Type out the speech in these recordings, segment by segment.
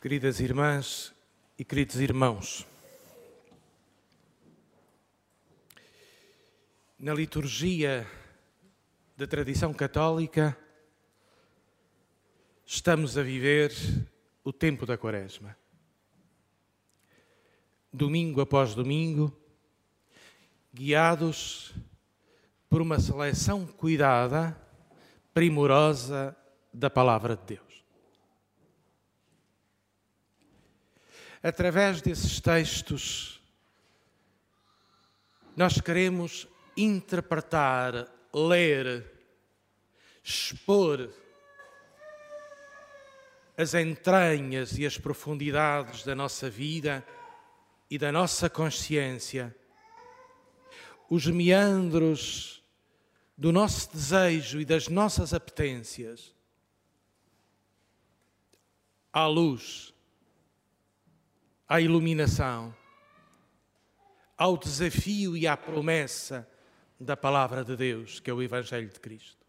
Queridas irmãs e queridos irmãos, na liturgia da tradição católica, estamos a viver o tempo da Quaresma. Domingo após domingo, guiados por uma seleção cuidada, primorosa da Palavra de Deus. Através desses textos, nós queremos interpretar, ler, expor as entranhas e as profundidades da nossa vida e da nossa consciência, os meandros do nosso desejo e das nossas apetências, à luz à iluminação, ao desafio e à promessa da palavra de Deus, que é o Evangelho de Cristo.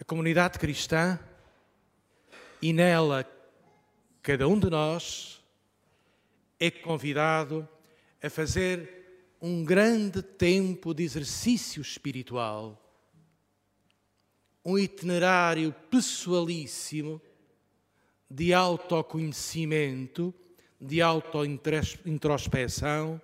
A comunidade cristã e nela cada um de nós é convidado a fazer um grande tempo de exercício espiritual, um itinerário pessoalíssimo de autoconhecimento, de autointrospeção,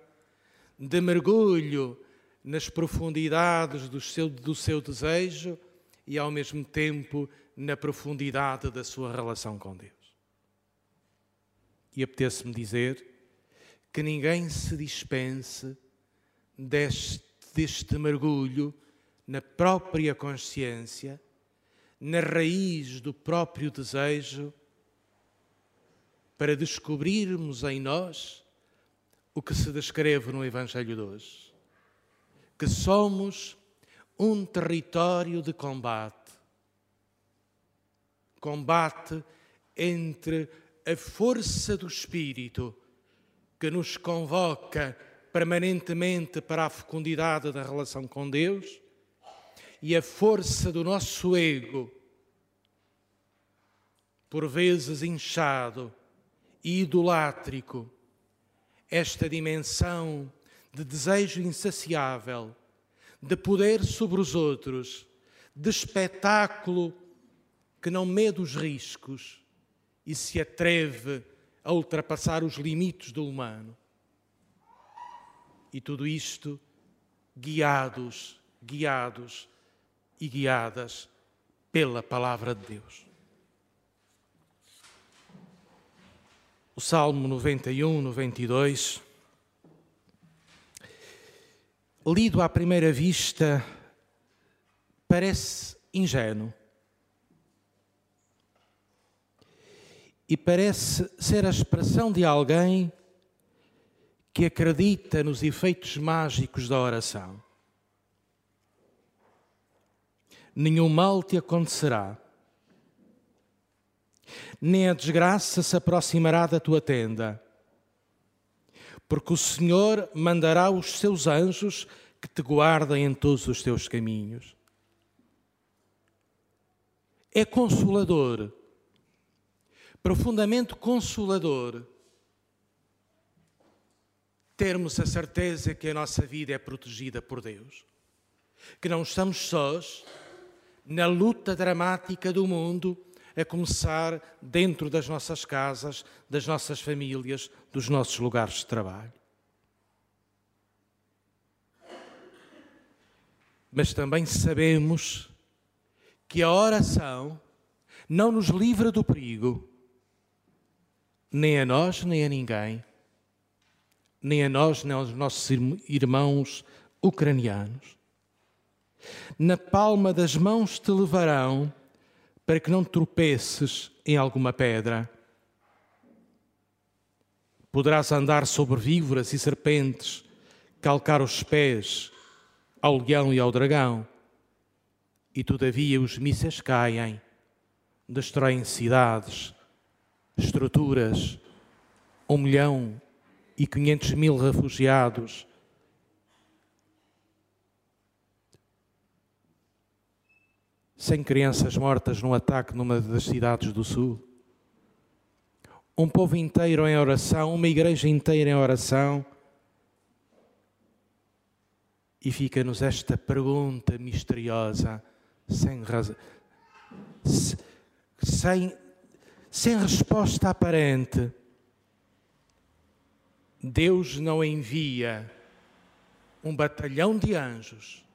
de mergulho nas profundidades do seu, do seu desejo e, ao mesmo tempo, na profundidade da sua relação com Deus. E apetece-me dizer que ninguém se dispense deste, deste mergulho na própria consciência, na raiz do próprio desejo para descobrirmos em nós o que se descreve no Evangelho de hoje: que somos um território de combate. Combate entre a força do Espírito que nos convoca permanentemente para a fecundidade da relação com Deus e a força do nosso ego, por vezes inchado e idolátrico, esta dimensão de desejo insaciável, de poder sobre os outros, de espetáculo que não mede os riscos e se atreve a ultrapassar os limites do humano. E tudo isto guiados, guiados e guiadas pela palavra de Deus. O Salmo 91, 92, lido à primeira vista, parece ingênuo. E parece ser a expressão de alguém que acredita nos efeitos mágicos da oração. Nenhum mal te acontecerá nem a desgraça se aproximará da tua tenda. Porque o Senhor mandará os seus anjos que te guardem em todos os teus caminhos. É consolador, profundamente consolador, termos a certeza que a nossa vida é protegida por Deus, que não estamos sós na luta dramática do mundo a começar dentro das nossas casas, das nossas famílias, dos nossos lugares de trabalho. Mas também sabemos que a oração não nos livra do perigo, nem a nós, nem a ninguém, nem a nós, nem aos nossos irmãos ucranianos. Na palma das mãos te levarão para que não tropeces em alguma pedra. Poderás andar sobre víboras e serpentes, calcar os pés ao leão e ao dragão, e todavia os mísseis caem, destroem cidades, estruturas, um milhão e quinhentos mil refugiados. Sem crianças mortas num ataque numa das cidades do Sul. Um povo inteiro em oração, uma igreja inteira em oração. E fica-nos esta pergunta misteriosa, sem razão, sem, sem resposta aparente. Deus não envia um batalhão de anjos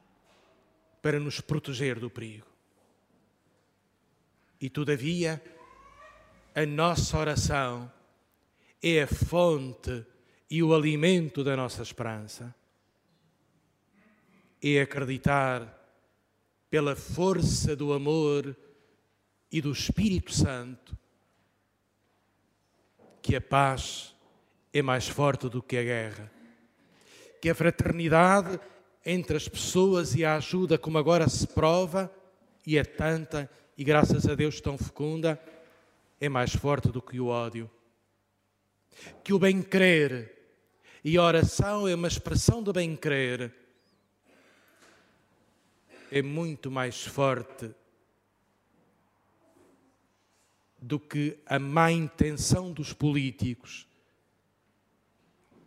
para nos proteger do perigo. E todavia, a nossa oração é a fonte e o alimento da nossa esperança. É acreditar pela força do amor e do Espírito Santo que a paz é mais forte do que a guerra, que a fraternidade entre as pessoas e a ajuda, como agora se prova, e é tanta, e graças a Deus tão fecunda, é mais forte do que o ódio. Que o bem-querer e a oração é uma expressão do bem-querer, é muito mais forte do que a má intenção dos políticos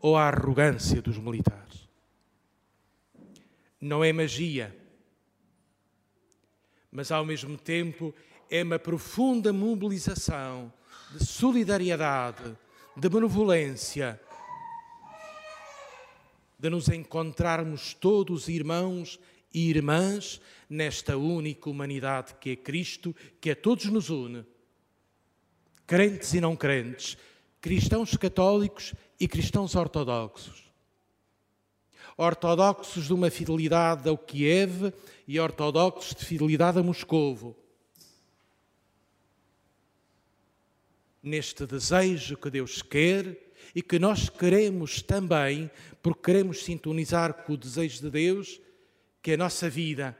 ou a arrogância dos militares não é magia, mas ao mesmo tempo é uma profunda mobilização de solidariedade, de benevolência, de nos encontrarmos todos irmãos e irmãs nesta única humanidade que é Cristo, que a todos nos une. Crentes e não crentes, cristãos católicos e cristãos ortodoxos ortodoxos de uma fidelidade ao Kiev e ortodoxos de fidelidade a Moscovo. Neste desejo que Deus quer e que nós queremos também, porque queremos sintonizar com o desejo de Deus, que a nossa vida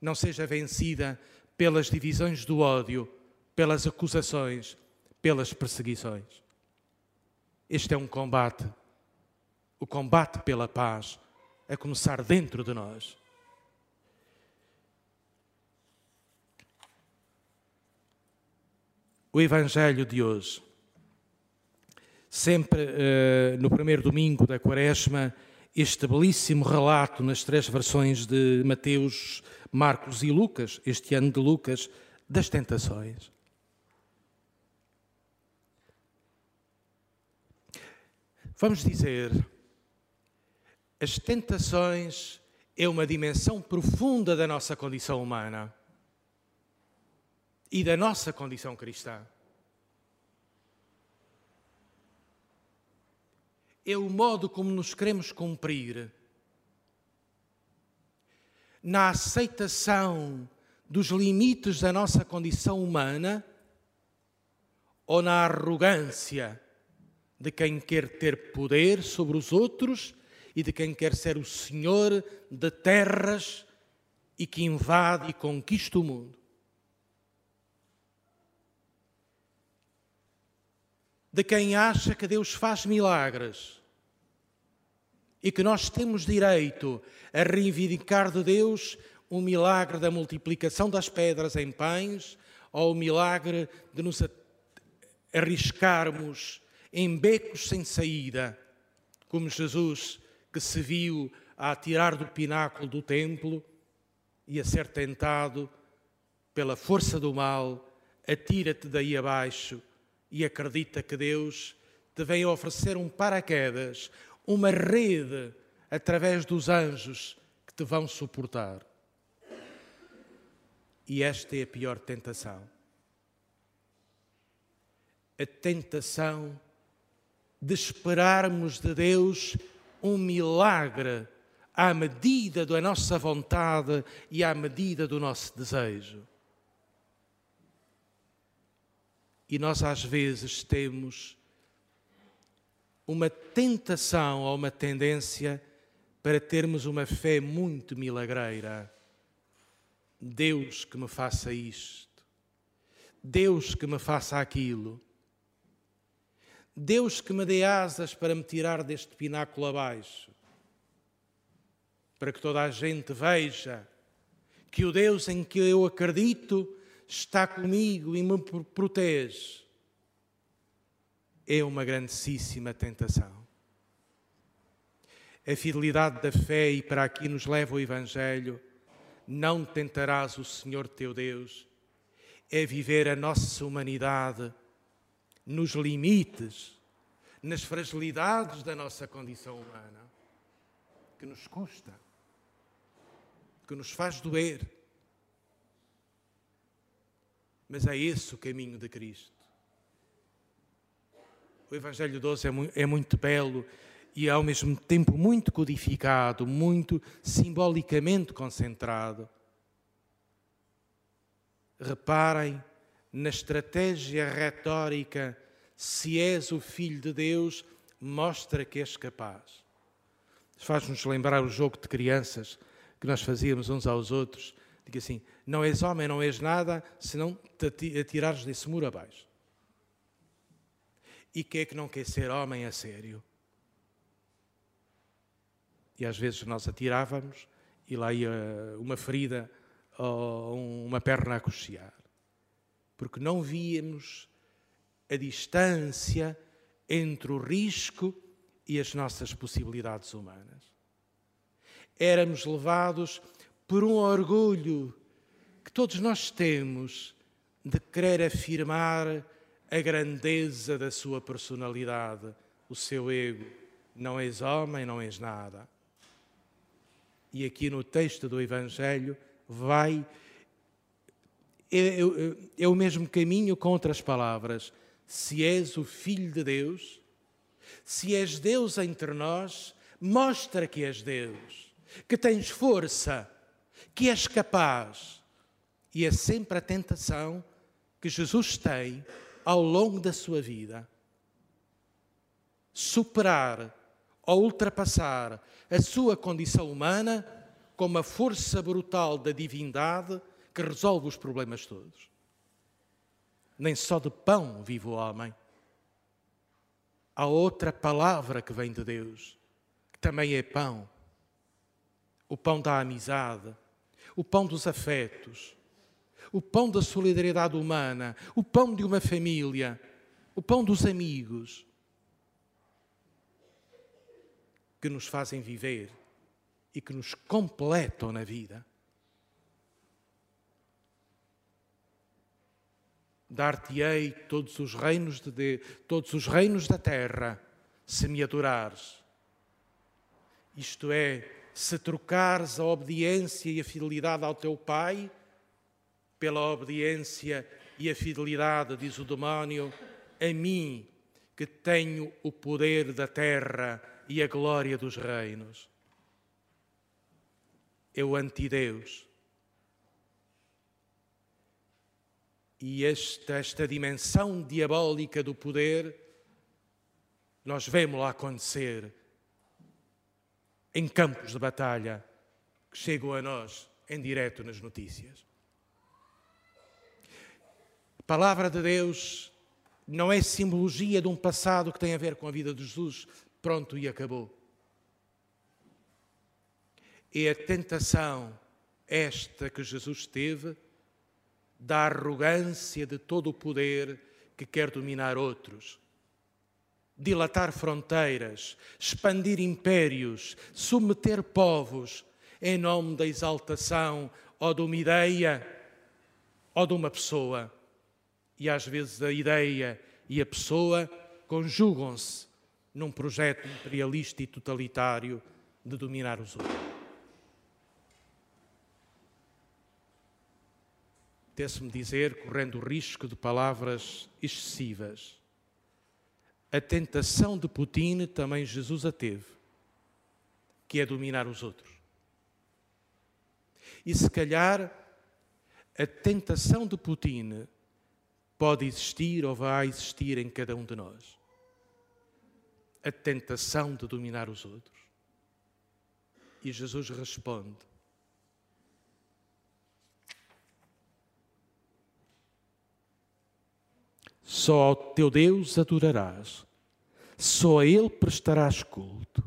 não seja vencida pelas divisões do ódio, pelas acusações, pelas perseguições. Este é um combate, o combate pela paz, a começar dentro de nós. O Evangelho de hoje, sempre uh, no primeiro domingo da Quaresma, este belíssimo relato nas três versões de Mateus, Marcos e Lucas, este ano de Lucas, das tentações. Vamos dizer as tentações é uma dimensão profunda da nossa condição humana e da nossa condição cristã. É o modo como nos queremos cumprir na aceitação dos limites da nossa condição humana ou na arrogância de quem quer ter poder sobre os outros e de quem quer ser o senhor de terras e que invade e conquista o mundo. De quem acha que Deus faz milagres e que nós temos direito a reivindicar de Deus o milagre da multiplicação das pedras em pães ou o milagre de nos arriscarmos em becos sem saída, como Jesus que se viu a atirar do pináculo do templo e a ser tentado pela força do mal, atira-te daí abaixo e acredita que Deus te vem oferecer um paraquedas, uma rede através dos anjos que te vão suportar. E esta é a pior tentação. A tentação de esperarmos de Deus um milagre à medida da nossa vontade e à medida do nosso desejo. E nós às vezes temos uma tentação ou uma tendência para termos uma fé muito milagreira. Deus que me faça isto, Deus que me faça aquilo. Deus que me dê asas para me tirar deste pináculo abaixo, para que toda a gente veja que o Deus em que eu acredito está comigo e me protege, é uma grandíssima tentação. A fidelidade da fé, e para aqui nos leva o Evangelho, não tentarás o Senhor teu Deus, é viver a nossa humanidade nos limites, nas fragilidades da nossa condição humana, que nos custa, que nos faz doer. Mas é esse o caminho de Cristo. O Evangelho 12 é, é muito belo e ao mesmo tempo muito codificado, muito simbolicamente concentrado. Reparem na estratégia retórica: se és o Filho de Deus, mostra que és capaz. Faz-nos lembrar o jogo de crianças que nós fazíamos uns aos outros. Diga assim: não és homem, não és nada, se não te atirares desse muro abaixo. E quem é que não quer ser homem a sério? E às vezes nós atirávamos e lá ia uma ferida ou uma perna a cochear. Porque não víamos a distância entre o risco e as nossas possibilidades humanas. Éramos levados por um orgulho que todos nós temos de querer afirmar a grandeza da sua personalidade, o seu ego. Não és homem, não és nada. E aqui no texto do Evangelho vai. É, o mesmo caminho com outras palavras. Se és o Filho de Deus, se és Deus entre nós, mostra que és Deus, que tens força, que és capaz. E é sempre a tentação que Jesus tem ao longo da sua vida superar ou ultrapassar a sua condição humana com uma força brutal da divindade que resolve os problemas todos. Nem só de pão vive o homem. Há outra palavra que vem de Deus, que também é pão. O pão da amizade, o pão dos afetos, o pão da solidariedade humana, o pão de uma família, o pão dos amigos, que nos fazem viver e que nos completam na vida. Dar-te-ei todos os reinos de todos os reinos da terra, se me adorares. Isto é, se trocares a obediência e a fidelidade ao teu Pai pela obediência e a fidelidade, diz o demónio, a mim, que tenho o poder da terra e a glória dos reinos. O antideus. E esta, esta dimensão diabólica do poder, nós vemos-la acontecer em campos de batalha que chegam a nós em direto nas notícias. A palavra de Deus não é simbologia de um passado que tem a ver com a vida de Jesus, pronto e acabou. É a tentação esta que Jesus teve da arrogância de todo o poder que quer dominar outros, dilatar fronteiras, expandir impérios, submeter povos em nome da exaltação ou de uma ideia ou de uma pessoa e às vezes a ideia e a pessoa conjugam-se num projeto imperialista e totalitário de dominar os outros. Tece-me dizer, correndo o risco de palavras excessivas, a tentação de Putin também Jesus a teve, que é dominar os outros. E se calhar a tentação de Putin pode existir ou vai existir em cada um de nós. A tentação de dominar os outros. E Jesus responde: Só ao teu Deus adorarás, só a Ele prestarás culto.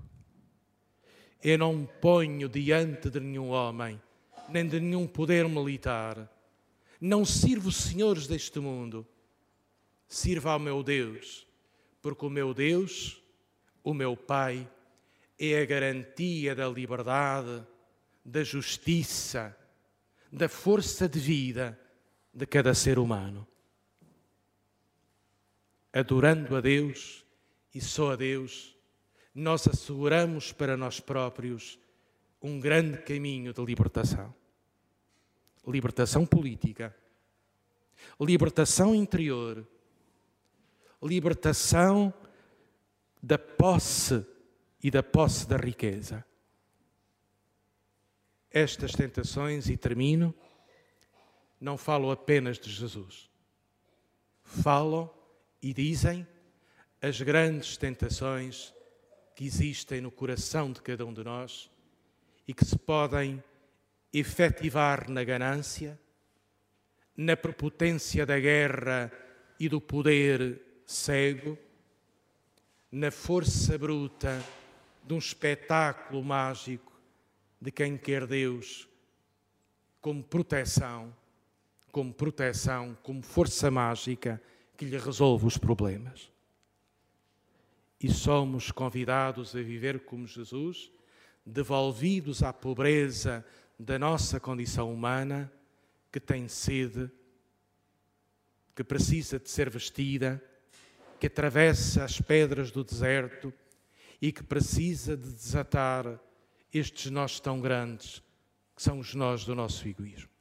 Eu não ponho diante de nenhum homem nem de nenhum poder militar. Não sirvo senhores deste mundo. Sirva ao meu Deus, porque o meu Deus, o meu Pai, é a garantia da liberdade, da justiça, da força de vida de cada ser humano. Adorando a Deus e só a Deus, nós asseguramos para nós próprios um grande caminho de libertação. Libertação política, libertação interior, libertação da posse e da posse da riqueza. Estas tentações, e termino, não falam apenas de Jesus. Falam e dizem as grandes tentações que existem no coração de cada um de nós e que se podem efetivar na ganância, na prepotência da guerra e do poder cego, na força bruta de um espetáculo mágico de quem quer Deus como proteção, como proteção, como força mágica que lhe resolve os problemas. E somos convidados a viver como Jesus, devolvidos à pobreza da nossa condição humana, que tem sede, que precisa de ser vestida, que atravessa as pedras do deserto e que precisa de desatar estes nós tão grandes, que são os nós do nosso egoísmo.